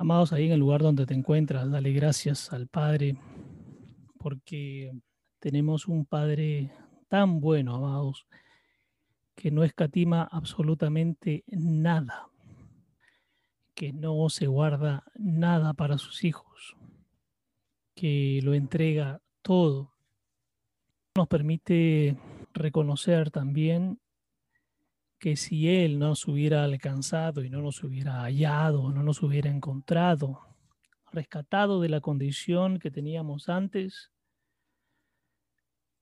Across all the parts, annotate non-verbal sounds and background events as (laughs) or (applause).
Amados, ahí en el lugar donde te encuentras, dale gracias al Padre, porque tenemos un Padre tan bueno, amados, que no escatima absolutamente nada, que no se guarda nada para sus hijos, que lo entrega todo. Nos permite reconocer también que si Él no nos hubiera alcanzado y no nos hubiera hallado, no nos hubiera encontrado, rescatado de la condición que teníamos antes,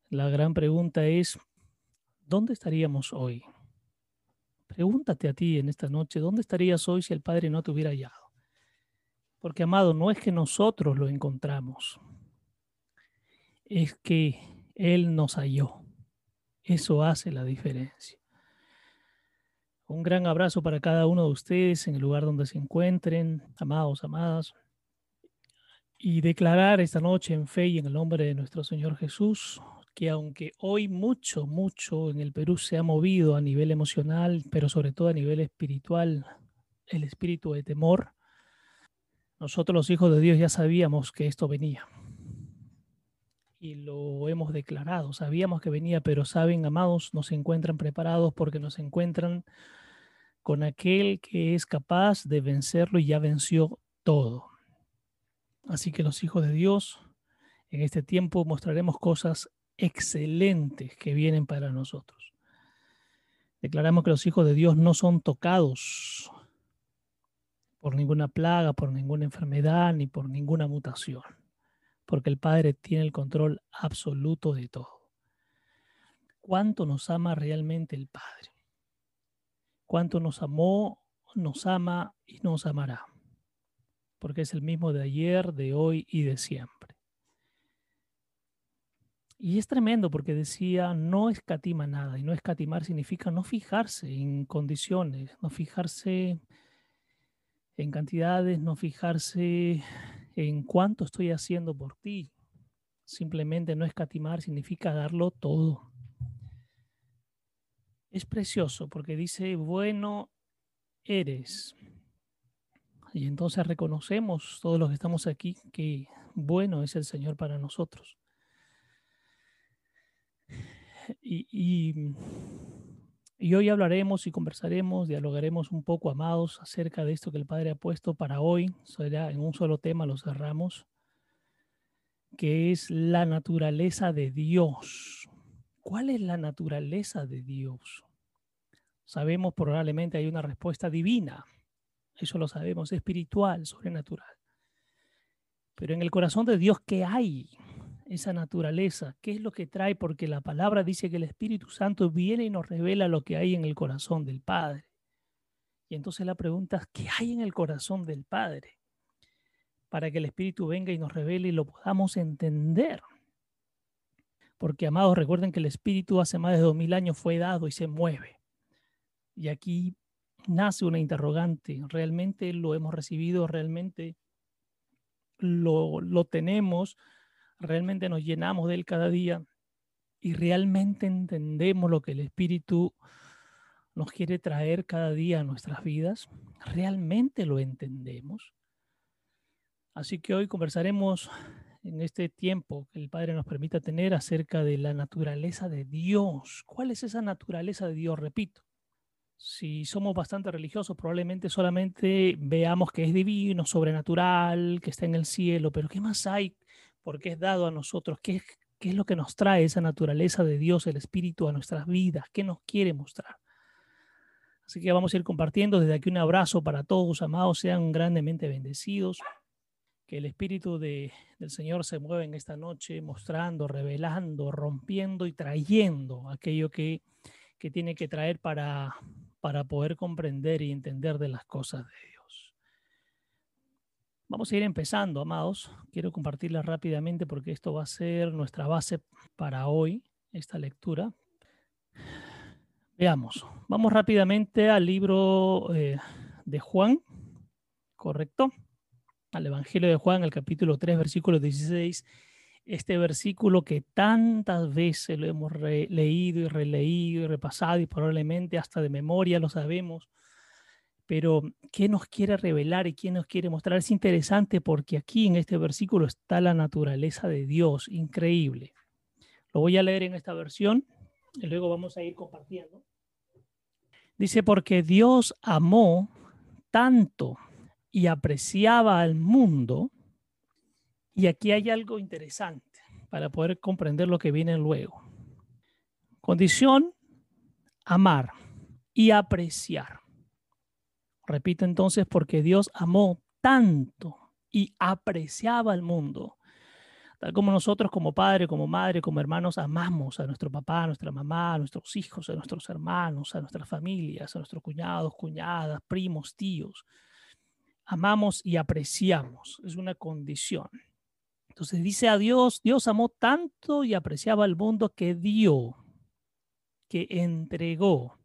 la gran pregunta es, ¿dónde estaríamos hoy? Pregúntate a ti en esta noche, ¿dónde estarías hoy si el Padre no te hubiera hallado? Porque, amado, no es que nosotros lo encontramos, es que Él nos halló. Eso hace la diferencia. Un gran abrazo para cada uno de ustedes en el lugar donde se encuentren, amados, amadas. Y declarar esta noche en fe y en el nombre de nuestro Señor Jesús que aunque hoy mucho, mucho en el Perú se ha movido a nivel emocional, pero sobre todo a nivel espiritual, el espíritu de temor, nosotros los hijos de Dios ya sabíamos que esto venía. Y lo hemos declarado, sabíamos que venía, pero saben, amados, nos encuentran preparados porque nos encuentran con aquel que es capaz de vencerlo y ya venció todo. Así que los hijos de Dios, en este tiempo mostraremos cosas excelentes que vienen para nosotros. Declaramos que los hijos de Dios no son tocados por ninguna plaga, por ninguna enfermedad, ni por ninguna mutación, porque el Padre tiene el control absoluto de todo. ¿Cuánto nos ama realmente el Padre? cuánto nos amó, nos ama y nos amará, porque es el mismo de ayer, de hoy y de siempre. Y es tremendo porque decía, no escatima nada, y no escatimar significa no fijarse en condiciones, no fijarse en cantidades, no fijarse en cuánto estoy haciendo por ti. Simplemente no escatimar significa darlo todo es precioso porque dice, bueno eres. Y entonces reconocemos todos los que estamos aquí que bueno es el Señor para nosotros. Y, y, hoy hablaremos y conversaremos, dialogaremos un poco, amados, acerca de esto que el Padre ha puesto para hoy. Será en un solo tema, lo cerramos, que es la naturaleza de Dios. ¿Cuál es la naturaleza de Dios? Sabemos probablemente hay una respuesta divina, eso lo sabemos, espiritual, sobrenatural. Pero en el corazón de Dios, ¿qué hay? Esa naturaleza, ¿qué es lo que trae? Porque la palabra dice que el Espíritu Santo viene y nos revela lo que hay en el corazón del Padre. Y entonces la pregunta es, ¿qué hay en el corazón del Padre? Para que el Espíritu venga y nos revele y lo podamos entender. Porque, amados, recuerden que el Espíritu hace más de dos mil años fue dado y se mueve. Y aquí nace una interrogante. ¿Realmente lo hemos recibido? ¿Realmente lo, lo tenemos? ¿Realmente nos llenamos de él cada día? ¿Y realmente entendemos lo que el Espíritu nos quiere traer cada día a nuestras vidas? ¿Realmente lo entendemos? Así que hoy conversaremos en este tiempo que el Padre nos permita tener acerca de la naturaleza de Dios. ¿Cuál es esa naturaleza de Dios? Repito, si somos bastante religiosos, probablemente solamente veamos que es divino, sobrenatural, que está en el cielo, pero ¿qué más hay? Porque es dado a nosotros? ¿Qué, ¿Qué es lo que nos trae esa naturaleza de Dios, el Espíritu, a nuestras vidas? ¿Qué nos quiere mostrar? Así que vamos a ir compartiendo desde aquí un abrazo para todos, amados, sean grandemente bendecidos. Que el Espíritu de, del Señor se mueva en esta noche, mostrando, revelando, rompiendo y trayendo aquello que, que tiene que traer para, para poder comprender y entender de las cosas de Dios. Vamos a ir empezando, amados. Quiero compartirla rápidamente porque esto va a ser nuestra base para hoy, esta lectura. Veamos, vamos rápidamente al libro eh, de Juan, ¿correcto? Al Evangelio de Juan, el capítulo 3, versículo 16 este versículo que tantas veces lo hemos leído y releído y repasado y probablemente hasta de memoria lo sabemos, Pero, ¿qué nos quiere revelar y qué nos quiere mostrar? Es interesante porque aquí en este versículo está la naturaleza de Dios, increíble. Lo voy a leer en esta versión y luego vamos a ir compartiendo. Dice, porque Dios amó tanto y apreciaba al mundo. Y aquí hay algo interesante para poder comprender lo que viene luego. Condición, amar y apreciar. Repito entonces, porque Dios amó tanto y apreciaba al mundo, tal como nosotros como padre, como madre, como hermanos amamos a nuestro papá, a nuestra mamá, a nuestros hijos, a nuestros hermanos, a nuestras familias, a nuestros cuñados, cuñadas, primos, tíos. Amamos y apreciamos, es una condición. Entonces dice a Dios, Dios amó tanto y apreciaba al mundo que dio, que entregó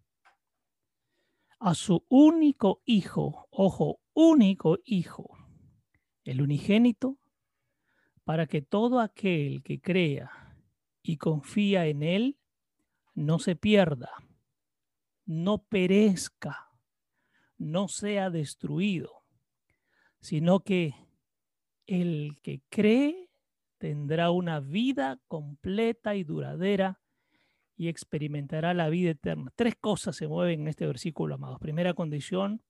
a su único hijo, ojo, único hijo, el unigénito, para que todo aquel que crea y confía en él no se pierda, no perezca, no sea destruido, sino que el que cree tendrá una vida completa y duradera y experimentará la vida eterna. Tres cosas se mueven en este versículo, amados. Primera condición,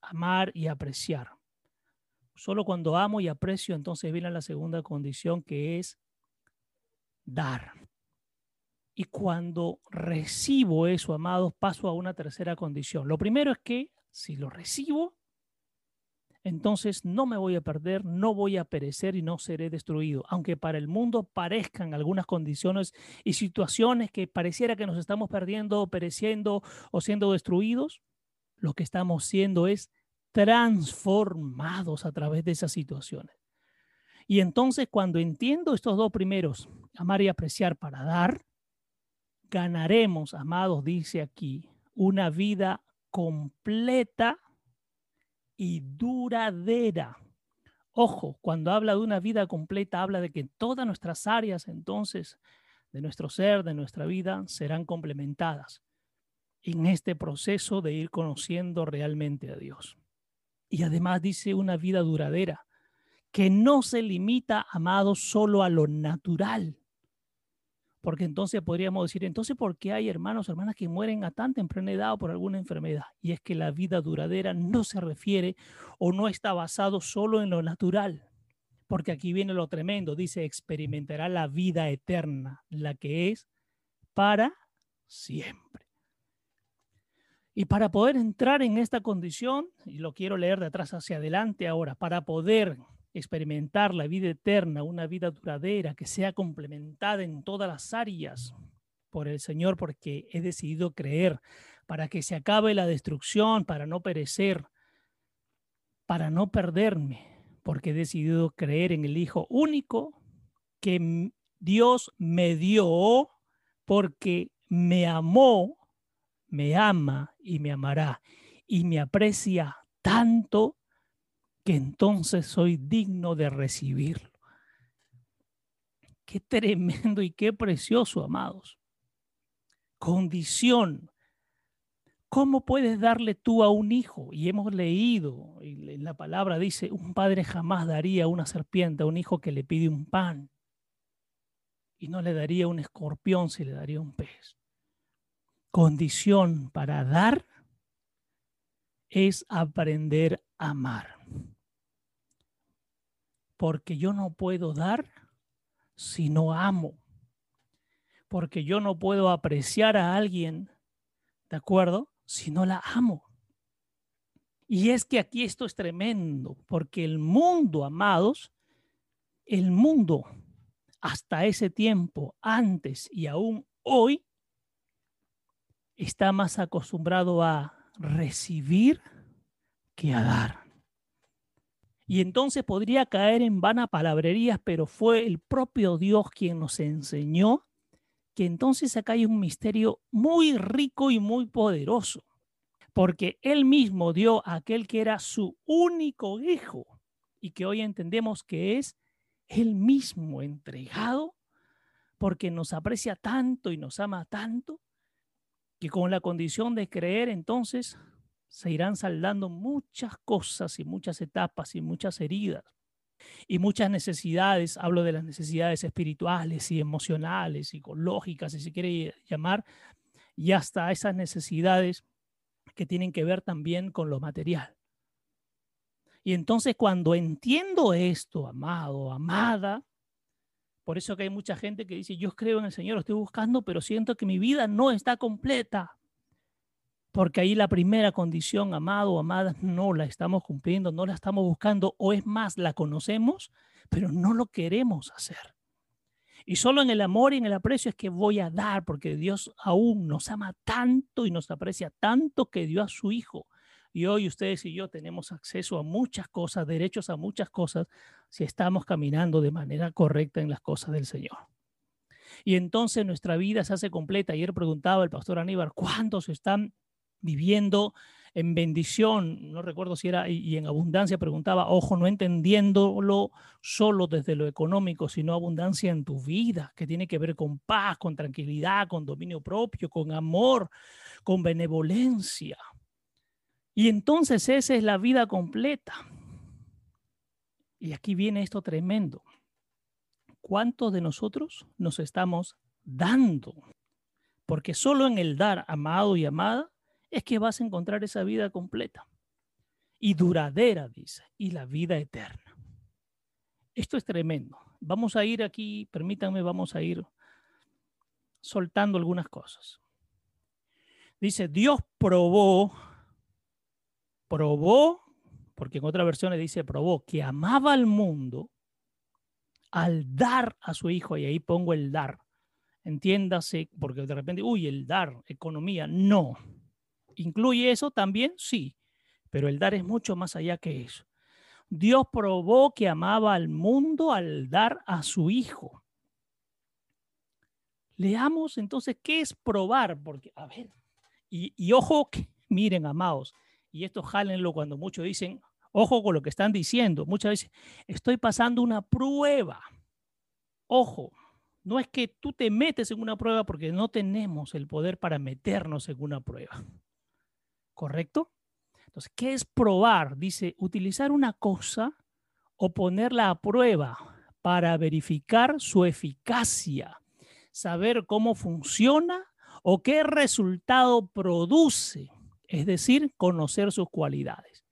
amar y apreciar. Solo cuando amo y aprecio, entonces viene la segunda condición que es dar. Y cuando recibo eso, amados, paso a una tercera condición. Lo primero es que si lo recibo, entonces no me voy a perder, no voy a perecer y no seré destruido. Aunque para el mundo parezcan algunas condiciones y situaciones que pareciera que nos estamos perdiendo, pereciendo o siendo destruidos, lo que estamos siendo es transformados a través de esas situaciones. Y entonces cuando entiendo estos dos primeros, amar y apreciar para dar, ganaremos, amados, dice aquí, una vida completa y duradera. Ojo, cuando habla de una vida completa, habla de que todas nuestras áreas entonces de nuestro ser, de nuestra vida, serán complementadas en este proceso de ir conociendo realmente a Dios. Y además dice una vida duradera, que no se limita, amado, solo a lo natural, porque entonces podríamos decir, entonces, ¿por qué hay hermanos o hermanas que mueren a tan temprana edad o por alguna enfermedad? Y es que la vida duradera no se refiere o no está basado solo en lo natural, porque aquí viene lo tremendo, dice, experimentará la vida eterna, la que es para siempre. Y para poder entrar en esta condición, y lo quiero leer de atrás hacia adelante ahora, para poder experimentar la vida eterna, una vida duradera que sea complementada en todas las áreas por el Señor, porque he decidido creer para que se acabe la destrucción, para no perecer, para no perderme, porque he decidido creer en el Hijo único que Dios me dio porque me amó, me ama y me amará y me aprecia tanto que entonces soy digno de recibirlo. Qué tremendo y qué precioso, amados. Condición. ¿Cómo puedes darle tú a un hijo? Y hemos leído, en la palabra dice, un padre jamás daría una serpiente a un hijo que le pide un pan. Y no le daría un escorpión si le daría un pez. Condición para dar es aprender a amar porque yo no puedo dar si no amo, porque yo no puedo apreciar a alguien, ¿de acuerdo? Si no la amo. Y es que aquí esto es tremendo, porque el mundo, amados, el mundo hasta ese tiempo, antes y aún hoy, está más acostumbrado a recibir que a dar. Y entonces podría caer en vana palabrerías, pero fue el propio Dios quien nos enseñó que entonces acá hay un misterio muy rico y muy poderoso, porque Él mismo dio a aquel que era su único hijo y que hoy entendemos que es Él mismo entregado, porque nos aprecia tanto y nos ama tanto, que con la condición de creer entonces se irán saldando muchas cosas y muchas etapas y muchas heridas y muchas necesidades. Hablo de las necesidades espirituales y emocionales, psicológicas, si se quiere llamar, y hasta esas necesidades que tienen que ver también con lo material. Y entonces cuando entiendo esto, amado, amada, por eso que hay mucha gente que dice, yo creo en el Señor, lo estoy buscando, pero siento que mi vida no está completa. Porque ahí la primera condición, amado o amada, no la estamos cumpliendo, no la estamos buscando, o es más, la conocemos, pero no lo queremos hacer. Y solo en el amor y en el aprecio es que voy a dar, porque Dios aún nos ama tanto y nos aprecia tanto que dio a su Hijo y hoy ustedes y yo tenemos acceso a muchas cosas, derechos a muchas cosas, si estamos caminando de manera correcta en las cosas del Señor. Y entonces nuestra vida se hace completa. Ayer preguntaba el pastor Aníbal, ¿cuántos están viviendo en bendición? No recuerdo si era, y en abundancia preguntaba, ojo, no entendiéndolo solo desde lo económico, sino abundancia en tu vida, que tiene que ver con paz, con tranquilidad, con dominio propio, con amor, con benevolencia. Y entonces esa es la vida completa. Y aquí viene esto tremendo. ¿Cuántos de nosotros nos estamos dando? Porque solo en el dar, amado y amada, es que vas a encontrar esa vida completa y duradera, dice, y la vida eterna. Esto es tremendo. Vamos a ir aquí, permítanme, vamos a ir soltando algunas cosas. Dice, Dios probó probó, porque en otras versiones dice probó, que amaba al mundo al dar a su hijo, y ahí pongo el dar. Entiéndase, porque de repente, uy, el dar, economía, no. ¿Incluye eso también? Sí, pero el dar es mucho más allá que eso. Dios probó que amaba al mundo al dar a su hijo. Leamos entonces qué es probar, porque, a ver, y, y ojo, que, miren, amados, y esto jálenlo cuando muchos dicen, ojo con lo que están diciendo, muchas veces estoy pasando una prueba. Ojo, no es que tú te metes en una prueba porque no tenemos el poder para meternos en una prueba. ¿Correcto? Entonces, ¿qué es probar? Dice, utilizar una cosa o ponerla a prueba para verificar su eficacia, saber cómo funciona o qué resultado produce es decir, conocer sus cualidades.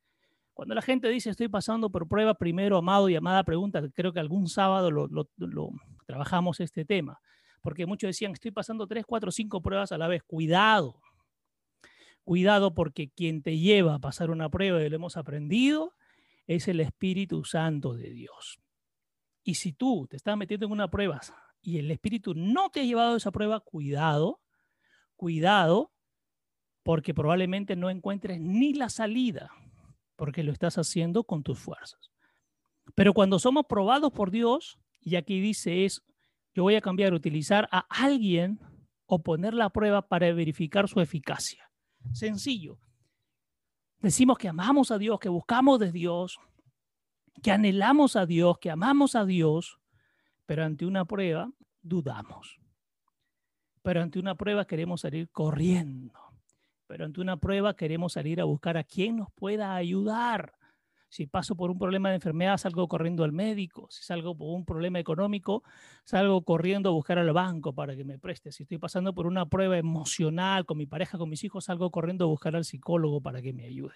Cuando la gente dice estoy pasando por prueba, primero, amado y amada pregunta, creo que algún sábado lo, trabajamos este tema, porque muchos decían estoy pasando tres, cuatro, cinco pruebas a la vez. Cuidado, cuidado porque quien te lleva a pasar una prueba, y lo hemos aprendido, es el Espíritu Santo de Dios. Y si tú te estás metiendo en una prueba y el Espíritu no te ha llevado a esa prueba, cuidado, cuidado, porque probablemente no encuentres ni la salida, porque lo estás haciendo con tus fuerzas. Pero cuando somos probados por Dios, y aquí dice es, yo voy a cambiar, utilizar a alguien o poner la prueba para verificar su eficacia. Sencillo. Decimos que amamos a Dios, que buscamos de Dios, que anhelamos a Dios, que amamos a Dios, pero ante una prueba dudamos. Pero ante una prueba queremos salir corriendo pero ante una prueba queremos salir a buscar a quien nos pueda ayudar. Si paso por un problema de enfermedad, salgo corriendo al médico. Si salgo por un problema económico, salgo corriendo a buscar al banco para que me preste. Si estoy pasando por una prueba emocional con mi pareja, con mis hijos, salgo corriendo a buscar al psicólogo para que me ayude.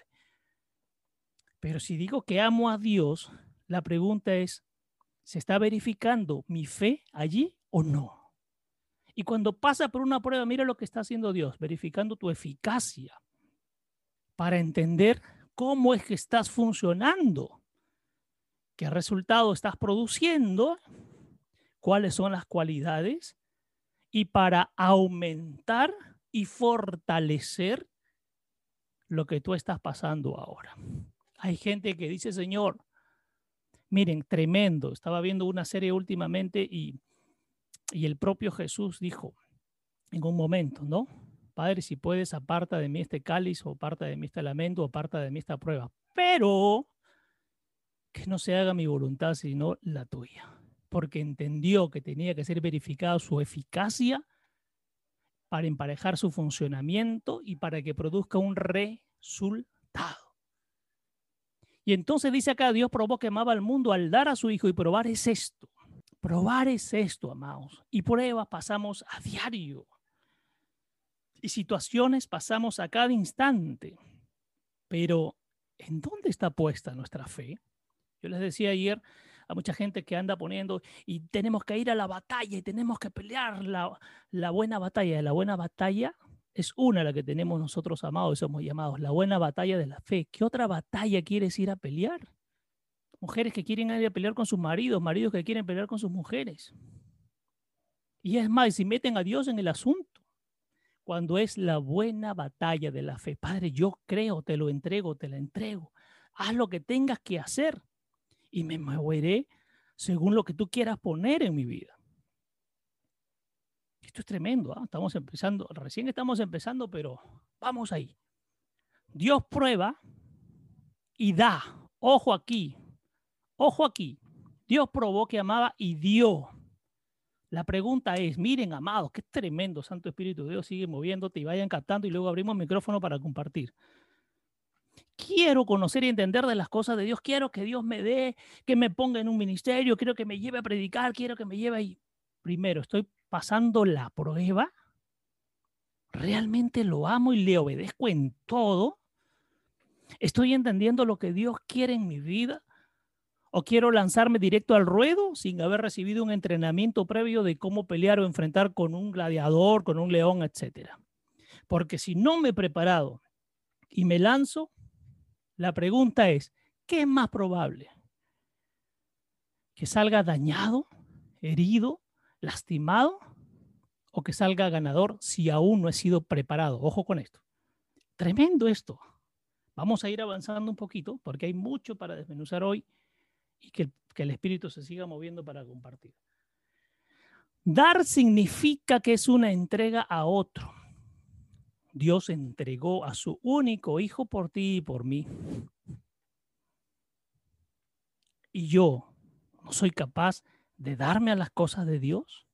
Pero si digo que amo a Dios, la pregunta es, ¿se está verificando mi fe allí o no? Y cuando pasa por una prueba, mira lo que está haciendo Dios, verificando tu eficacia para entender cómo es que estás funcionando, qué resultado estás produciendo, cuáles son las cualidades y para aumentar y fortalecer lo que tú estás pasando ahora. Hay gente que dice, Señor, miren, tremendo, estaba viendo una serie últimamente y y el propio Jesús dijo en un momento, ¿no? Padre, si puedes, aparta de mí este cáliz, o aparta de mí este lamento, o aparta de mí esta prueba. Pero que no se haga mi voluntad, sino la tuya. Porque entendió que tenía que ser verificada su eficacia para emparejar su funcionamiento y para que produzca un resultado. Y entonces dice acá, Dios probó que amaba al mundo al dar a su Hijo y probar es esto. Probar es esto, amados. Y pruebas pasamos a diario. Y situaciones pasamos a cada instante. Pero, ¿en dónde está puesta nuestra fe? Yo les decía ayer a mucha gente que anda poniendo y tenemos que ir a la batalla y tenemos que pelear la, la buena batalla. La buena batalla es una la que tenemos nosotros amados, somos llamados la buena batalla de la fe. ¿Qué otra batalla quieres ir a pelear? Mujeres que quieren ir a pelear con sus maridos, maridos que quieren pelear con sus mujeres. Y es más, si meten a Dios en el asunto, cuando es la buena batalla de la fe. Padre, yo creo, te lo entrego, te la entrego. Haz lo que tengas que hacer y me moveré según lo que tú quieras poner en mi vida. Esto es tremendo, ¿ah? estamos empezando, recién estamos empezando, pero vamos ahí. Dios prueba y da. Ojo aquí, ojo aquí. Dios probó que amaba y dio. La pregunta es, miren, amados, qué tremendo, Santo Espíritu de Dios sigue moviéndote y vayan captando y luego abrimos micrófono para compartir. Quiero conocer y entender de las cosas de Dios, quiero que Dios me dé, que me ponga en un ministerio, quiero que me lleve a predicar, quiero que me lleve ahí. Primero, estoy pasando la prueba, realmente lo amo y le obedezco en todo, estoy entendiendo lo que Dios quiere en mi vida, o quiero lanzarme directo al ruedo sin haber recibido un entrenamiento previo de cómo pelear o enfrentar con un gladiador, con un león, etc. Porque si no me he preparado y me lanzo, la pregunta es, ¿qué es más probable? ¿Que salga dañado, herido, lastimado o que salga ganador si aún no he sido preparado. Ojo con esto. Tremendo esto. Vamos a ir avanzando un poquito porque hay mucho para desmenuzar hoy y que, el espíritu se siga moviendo para compartir. Dar significa que es una entrega a otro. Dios entregó a su único hijo por ti y por mí. Y yo no soy capaz de darme a las cosas de Dios?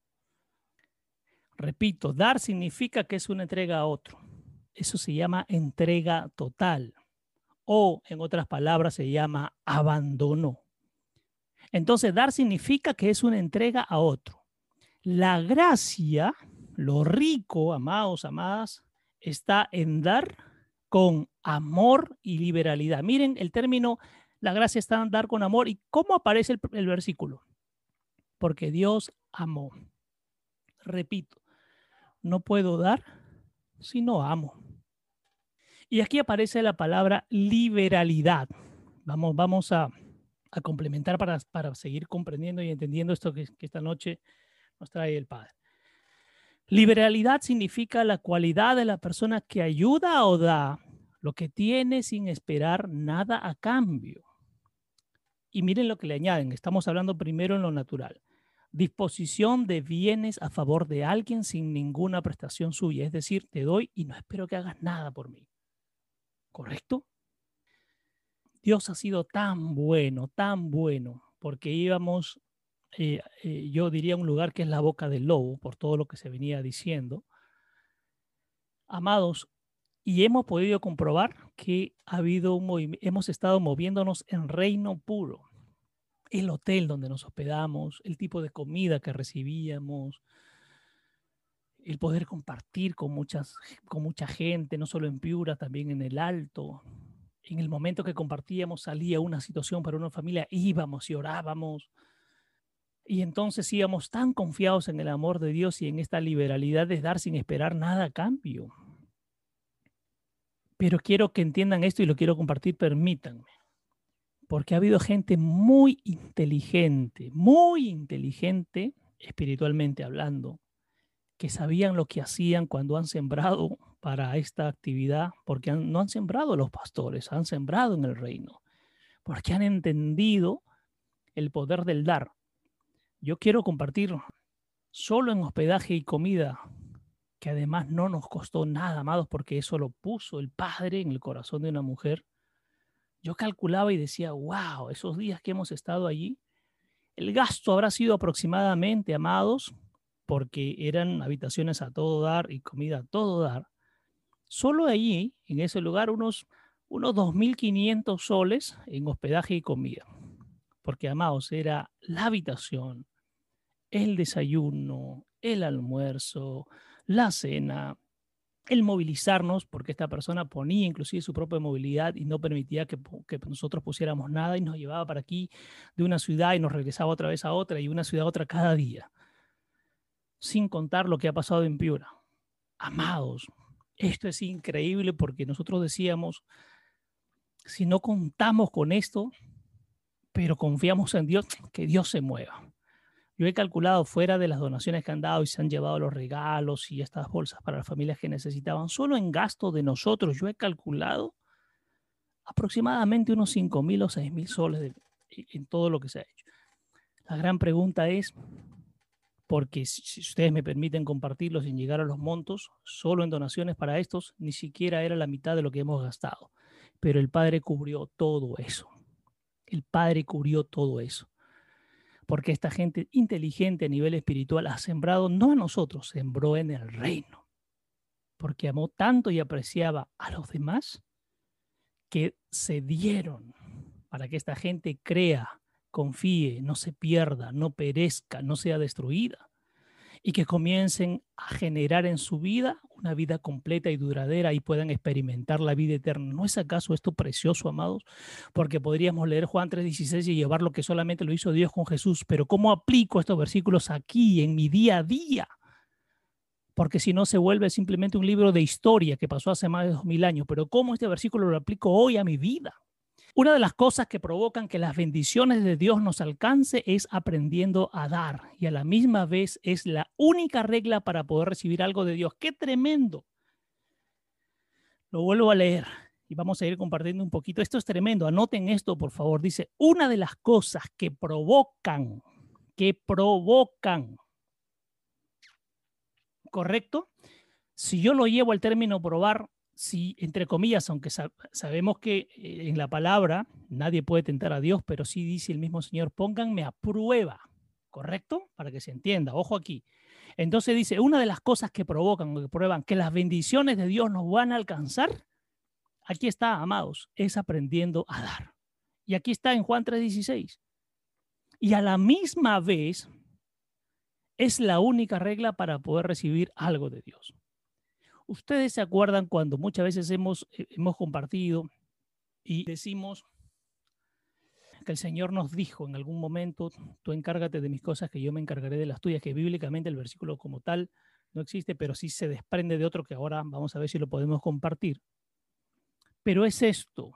Repito, dar significa que es una entrega a otro. Eso se llama entrega total o, en otras palabras, se llama abandono. Entonces, dar significa que es una entrega a otro. La gracia, lo rico, amados, amadas, está en dar con amor y liberalidad. Miren el término, la gracia está en dar con amor. ¿Y cómo aparece el, el versículo? porque Dios amó. Repito, no puedo dar si no amo. Y aquí aparece la palabra liberalidad. Vamos, vamos a, complementar para, para, seguir comprendiendo y entendiendo esto que, que esta noche nos trae el Padre. Liberalidad significa la cualidad de la persona que ayuda o da lo que tiene sin esperar nada a cambio. Y miren lo que le añaden, estamos hablando primero en lo natural. Disposición de bienes a favor de alguien sin ninguna prestación suya, es decir, te doy y no espero que hagas nada por mí. ¿Correcto? Dios ha sido tan bueno, tan bueno, porque íbamos, eh, eh, yo diría, un lugar que es la boca del lobo, por todo lo que se venía diciendo. Amados, y hemos podido comprobar que ha habido un hemos estado moviéndonos en reino puro. El hotel donde nos hospedamos, el tipo de comida que recibíamos, el poder compartir con, muchas, con mucha gente, no solo en Piura, también en el Alto. En el momento que compartíamos salía una situación para una familia, íbamos y orábamos. Y entonces íbamos tan confiados en el amor de Dios y en esta liberalidad de dar sin esperar nada a cambio. Pero quiero que entiendan esto y lo quiero compartir, permítanme. Porque ha habido gente muy inteligente, muy inteligente, espiritualmente hablando, que sabían lo que hacían cuando han sembrado para esta actividad, porque no han sembrado los pastores, han sembrado en el reino, porque han entendido el poder del dar. Yo quiero compartir solo en hospedaje y comida que además no nos costó nada, amados, porque eso lo puso el Padre en el corazón de una mujer. Yo calculaba y decía, wow, esos días que hemos estado allí, el gasto habrá sido aproximadamente, amados, porque eran habitaciones a todo dar y comida a todo dar. Solo allí, en ese lugar, unos unos 2.500 soles en hospedaje y comida. Porque, amados, era la habitación, el desayuno, el almuerzo, la cena, el movilizarnos, porque esta persona ponía inclusive su propia movilidad y no permitía que, nosotros pusiéramos nada y nos llevaba para aquí de una ciudad y nos regresaba otra vez a otra y una ciudad a otra cada día, sin contar lo que ha pasado en Piura. Amados, esto es increíble porque nosotros decíamos, si no contamos con esto, pero confiamos en Dios, que Dios se mueva. Yo he calculado fuera de las donaciones que han dado y se han llevado los regalos y estas bolsas para las familias que necesitaban, solo en gasto de nosotros, yo he calculado aproximadamente unos 5 mil o 6 mil soles en todo lo que se ha hecho. La gran pregunta es, porque si ustedes me permiten compartirlo sin llegar a los montos, solo en donaciones para estos ni siquiera era la mitad de lo que hemos gastado. Pero el Padre cubrió todo eso. El Padre cubrió todo eso porque esta gente inteligente a nivel espiritual ha sembrado no a nosotros, sembró en el reino, porque amó tanto y apreciaba a los demás que se dieron para que esta gente crea, confíe, no se pierda, no perezca, no sea destruida y que comiencen a generar en su vida una vida completa y duradera y puedan experimentar la vida eterna. ¿No es acaso esto precioso, amados? Porque podríamos leer Juan 3:16 y llevar lo que solamente lo hizo Dios con Jesús, pero ¿cómo aplico estos versículos aquí en mi día a día? Porque si no se vuelve simplemente un libro de historia que pasó hace más de dos mil años, pero ¿cómo este versículo lo aplico hoy a mi vida? Una de las cosas que provocan que las bendiciones de Dios nos alcance es aprendiendo a dar y a la misma vez es la única regla para poder recibir algo de Dios. ¡Qué tremendo! Lo vuelvo a leer y vamos a ir compartiendo un poquito. Esto es tremendo. Anoten esto, por favor. Dice, una de las cosas que provocan, que provocan, ¿correcto? Si yo lo llevo al término probar, si, entre comillas, aunque sabemos que eh, en la palabra nadie puede tentar a Dios, pero sí dice el mismo Señor, pónganme a prueba, ¿correcto? Para que se entienda, ojo aquí. Entonces dice, una de las cosas que provocan o que prueban que las bendiciones de Dios nos van a alcanzar, aquí está, amados, es aprendiendo a dar. Y aquí está en Juan 3:16. Y a la misma vez es la única regla para poder recibir algo de Dios. Ustedes se acuerdan cuando muchas veces hemos, eh, hemos compartido y decimos que el Señor nos dijo en algún momento, tú encárgate de mis cosas, que yo me encargaré de las tuyas, que bíblicamente el versículo como tal no existe, pero sí se desprende de otro que ahora vamos a ver si lo podemos compartir. Pero es esto,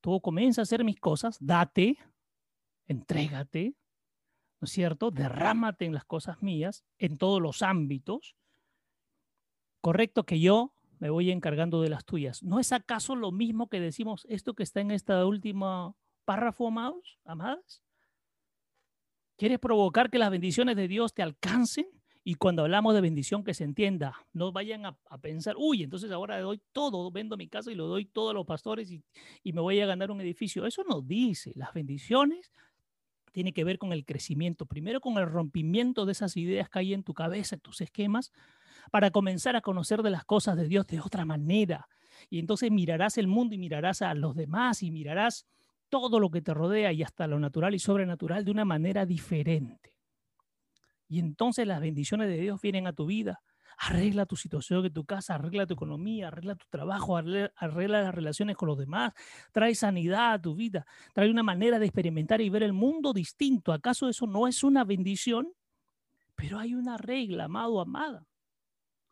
tú comienza a hacer mis cosas, date, entrégate, ¿no es cierto? Derrámate en las cosas mías, en todos los ámbitos, correcto que yo me voy encargando de las tuyas. ¿No es acaso lo mismo que decimos esto que está en esta última párrafo, amados, amadas? ¿Quieres provocar que las bendiciones de Dios te alcancen? Y cuando hablamos de bendición, que se entienda, no vayan a, pensar, uy, entonces ahora doy todo, vendo mi casa y lo doy todo a los pastores y, me voy a ganar un edificio. Eso no dice. Las bendiciones tienen que ver con el crecimiento, primero con el rompimiento de esas ideas que hay en tu cabeza, en tus esquemas, para comenzar a conocer de las cosas de Dios de otra manera. Y entonces mirarás el mundo y mirarás a los demás y mirarás todo lo que te rodea y hasta lo natural y sobrenatural de una manera diferente. Y entonces las bendiciones de Dios vienen a tu vida. Arregla tu situación en tu casa, arregla tu economía, arregla tu trabajo, arregla, las relaciones con los demás, trae sanidad a tu vida, trae una manera de experimentar y ver el mundo distinto. ¿Acaso eso no es una bendición? Pero hay una regla, amado, amada.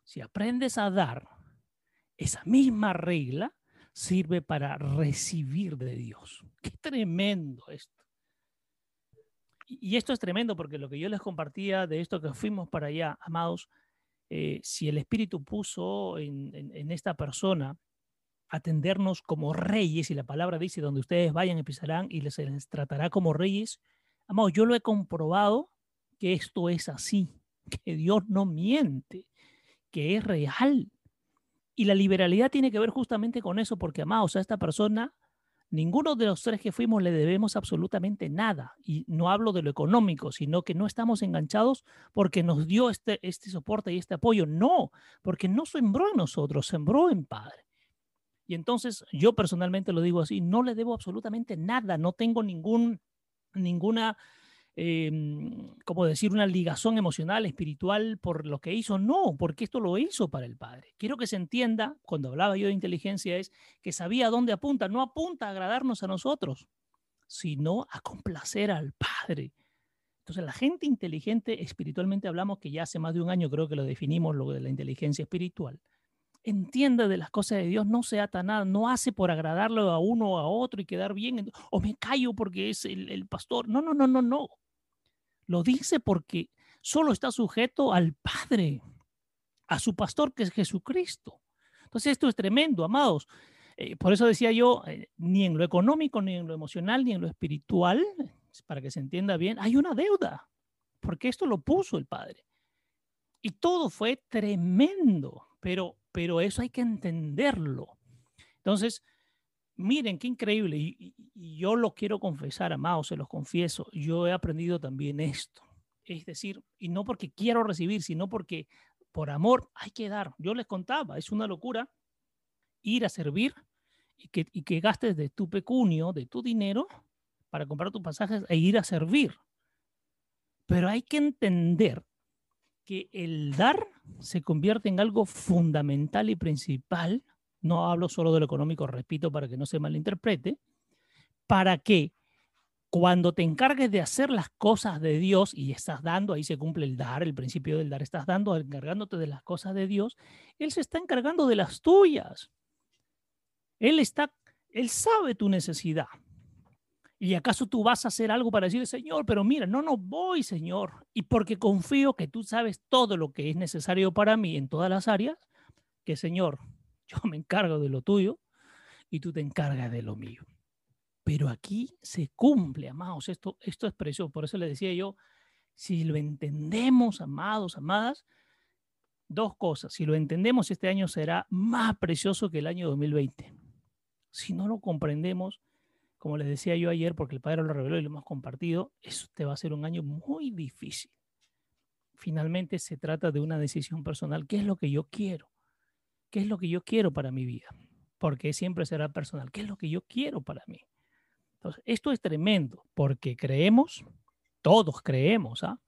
Si aprendes a dar, esa misma regla sirve para recibir de Dios. Qué tremendo esto. Y esto es tremendo porque lo que yo les compartía de esto que fuimos para allá, amados, eh, si el Espíritu puso en, esta persona atendernos como reyes, y la palabra dice, donde ustedes vayan empezarán y les, les tratará como reyes, amados, yo lo he comprobado que esto es así, que Dios no miente que es real. Y la liberalidad tiene que ver justamente con eso, porque, amados, a esta persona, ninguno de los tres que fuimos le debemos absolutamente nada. Y no hablo de lo económico, sino que no estamos enganchados porque nos dio este, este soporte y este apoyo. No, porque no sembró en nosotros, sembró en Padre. Y entonces yo personalmente lo digo así, no le debo absolutamente nada, no tengo ningún, ninguna, eh, como decir, una ligazón emocional, espiritual por lo que hizo. No, porque esto lo hizo para el Padre. Quiero que se entienda, cuando hablaba yo de inteligencia, es que sabía dónde apunta. No apunta a agradarnos a nosotros, sino a complacer al Padre. Entonces, la gente inteligente, espiritualmente hablamos, que ya hace más de un año creo que lo definimos, lo de la inteligencia espiritual, entiende de las cosas de Dios, no se ata nada, no hace por agradarlo a uno o a otro y quedar bien, o me callo porque es el, el pastor. No, no, no, no, no. Lo dice porque solo está sujeto al Padre, a su pastor que es Jesucristo. Entonces esto es tremendo, amados. Eh, por eso decía yo, eh, ni en lo económico, ni en lo emocional, ni en lo espiritual, para que se entienda bien, hay una deuda, porque esto lo puso el Padre. Y todo fue tremendo, pero, pero eso hay que entenderlo. Entonces, miren qué increíble, y, yo lo quiero confesar, amados, se los confieso, yo he aprendido también esto. Es decir, y no porque quiero recibir, sino porque por amor hay que dar. Yo les contaba, es una locura ir a servir y que, y que gastes de tu pecunio, de tu dinero, para comprar tus pasajes e ir a servir. Pero hay que entender que el dar se convierte en algo fundamental y principal. No hablo solo de lo económico, repito, para que no se malinterprete, para que cuando te encargues de hacer las cosas de Dios y estás dando, ahí se cumple el dar, el principio del dar, estás dando, encargándote de las cosas de Dios, Él se está encargando de las tuyas. Él está, Él sabe tu necesidad. ¿Y acaso tú vas a hacer algo para decir, Señor, pero mira, no, no voy, Señor? Y porque confío que tú sabes todo lo que es necesario para mí en todas las áreas, que Señor, yo me encargo de lo tuyo y tú te encargas de lo mío. Pero aquí se cumple, amados, esto, esto es precioso. Por eso le decía yo, si lo entendemos, amados, amadas, dos cosas. Si lo entendemos, este año será más precioso que el año 2020. Si no lo comprendemos, como les decía yo ayer, porque el Padre lo reveló y lo hemos compartido, eso te va a ser un año muy difícil. Finalmente se trata de una decisión personal. ¿Qué es lo que yo quiero? ¿Qué es lo que yo quiero para mi vida? Porque siempre será personal. ¿Qué es lo que yo quiero para mí? Esto es tremendo porque creemos, todos creemos, ¿ah?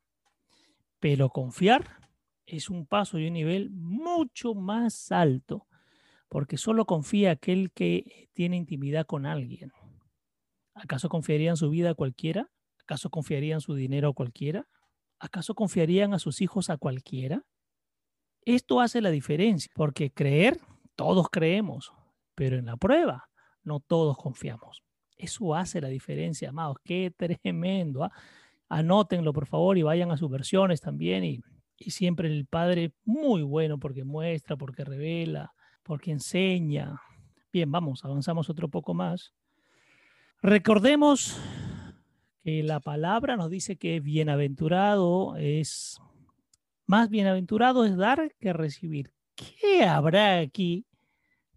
Pero confiar es un paso y un nivel mucho más alto porque solo confía aquel que tiene intimidad con alguien. ¿Acaso confiarían su vida a cualquiera? ¿Acaso confiarían su dinero a cualquiera? ¿Acaso confiarían a sus hijos a cualquiera? Esto hace la diferencia, porque creer, todos creemos, pero en la prueba no todos confiamos. Eso hace la diferencia, amados. Qué tremendo. ¿ah? Anótenlo, por favor, y vayan a sus versiones también. Y, y siempre el Padre, muy bueno, porque muestra, porque revela, porque enseña. Bien, vamos, avanzamos otro poco más. Recordemos que la palabra nos dice que bienaventurado es, más bienaventurado es dar que recibir. ¿Qué habrá aquí?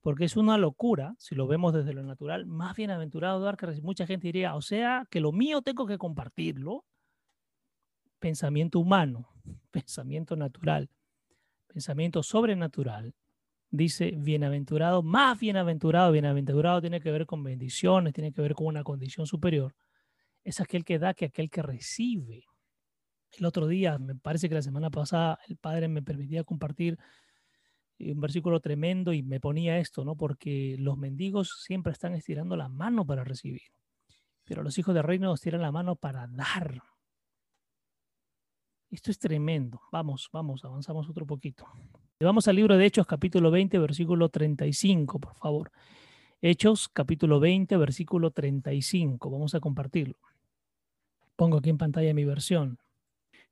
Porque es una locura, si lo vemos desde lo natural, más bienaventurado dar que recibir. Mucha gente diría, o sea, que lo mío tengo que compartirlo. Pensamiento humano, (laughs) pensamiento natural, pensamiento sobrenatural dice bienaventurado, más bienaventurado, bienaventurado tiene que ver con bendiciones, tiene que ver con una condición superior. Es aquel que da que aquel que recibe. El otro día, me parece que la semana pasada, el Padre me permitía compartir un versículo tremendo y me ponía esto, ¿no? Porque los mendigos siempre están estirando la mano para recibir, pero los hijos del reino estiran la mano para dar. Esto es tremendo. Vamos, vamos, avanzamos otro poquito. Vamos al libro de Hechos, capítulo 20, versículo 35, por favor. Hechos, capítulo 20, versículo 35. Vamos a compartirlo. Pongo aquí en pantalla mi versión.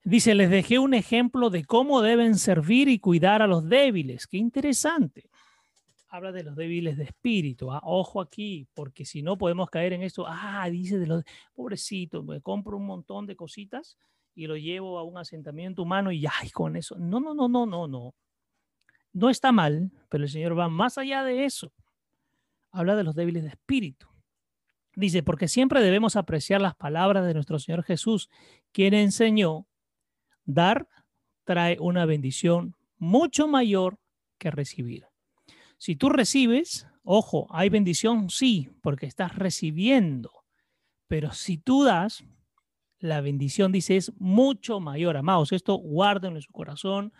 Dice, les dejé un ejemplo de cómo deben servir y cuidar a los débiles. Qué interesante. Habla de los débiles de espíritu. ¿ah? Ojo aquí, porque si no podemos caer en esto. Ah, dice de los pobrecitos, me compro un montón de cositas y lo llevo a un asentamiento humano y ya, con eso. No, no, no, no, no, no no está mal, pero el Señor va más allá de eso. Habla de los débiles de espíritu. Dice, porque siempre debemos apreciar las palabras de nuestro Señor Jesús, quien enseñó, dar trae una bendición mucho mayor que recibir. Si tú recibes, ojo, hay bendición, sí, porque estás recibiendo. Pero si tú das, la bendición, dice, es mucho mayor. Amados, esto guárdenlo en su corazón,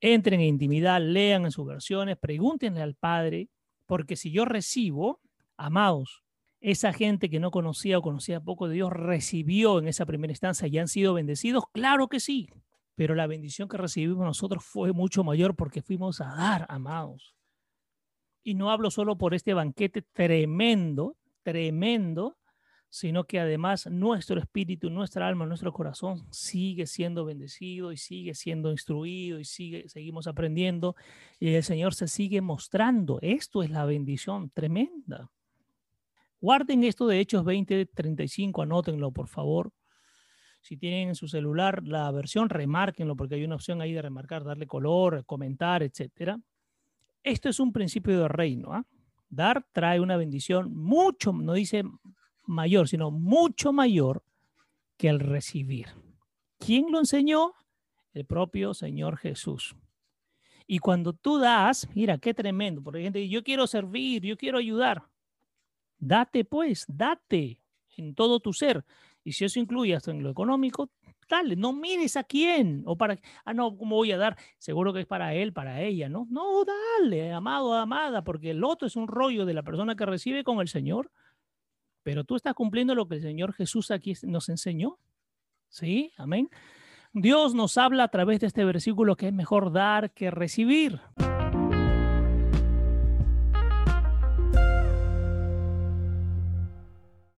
entren en intimidad, lean en sus versiones, pregúntenle al Padre, porque si yo recibo, amados, esa gente que no conocía o conocía poco de Dios recibió en esa primera instancia y han sido bendecidos, claro que sí, pero la bendición que recibimos nosotros fue mucho mayor porque fuimos a dar, amados. Y no hablo solo por este banquete tremendo, tremendo, sino que además nuestro espíritu, nuestra alma, nuestro corazón sigue siendo bendecido y sigue siendo instruido y sigue, seguimos aprendiendo y el Señor se sigue mostrando. Esto es la bendición tremenda. Guarden esto de Hechos 20, 35, anótenlo por favor. Si tienen en su celular la versión, remárquenlo porque hay una opción ahí de remarcar, darle color, comentar, etcétera. Esto es un principio de reino. ¿ah? Dar trae una bendición mucho, no dice mayor, sino mucho mayor que el recibir. ¿Quién lo enseñó? El propio Señor Jesús. Y cuando tú das, mira, qué tremendo, porque hay gente yo quiero servir, yo quiero ayudar. Date pues, date en todo tu ser. Y si eso incluye hasta en lo económico, dale, no mires a quién o para, ah, no, ¿cómo voy a dar? Seguro que es para él, para ella, ¿no? No, dale, amado, amada, porque el otro es un rollo de la persona que recibe con el Señor. Pero tú estás cumpliendo lo que el Señor Jesús aquí nos enseñó. ¿Sí? Amén. Dios nos habla a través de este versículo que es mejor dar que recibir.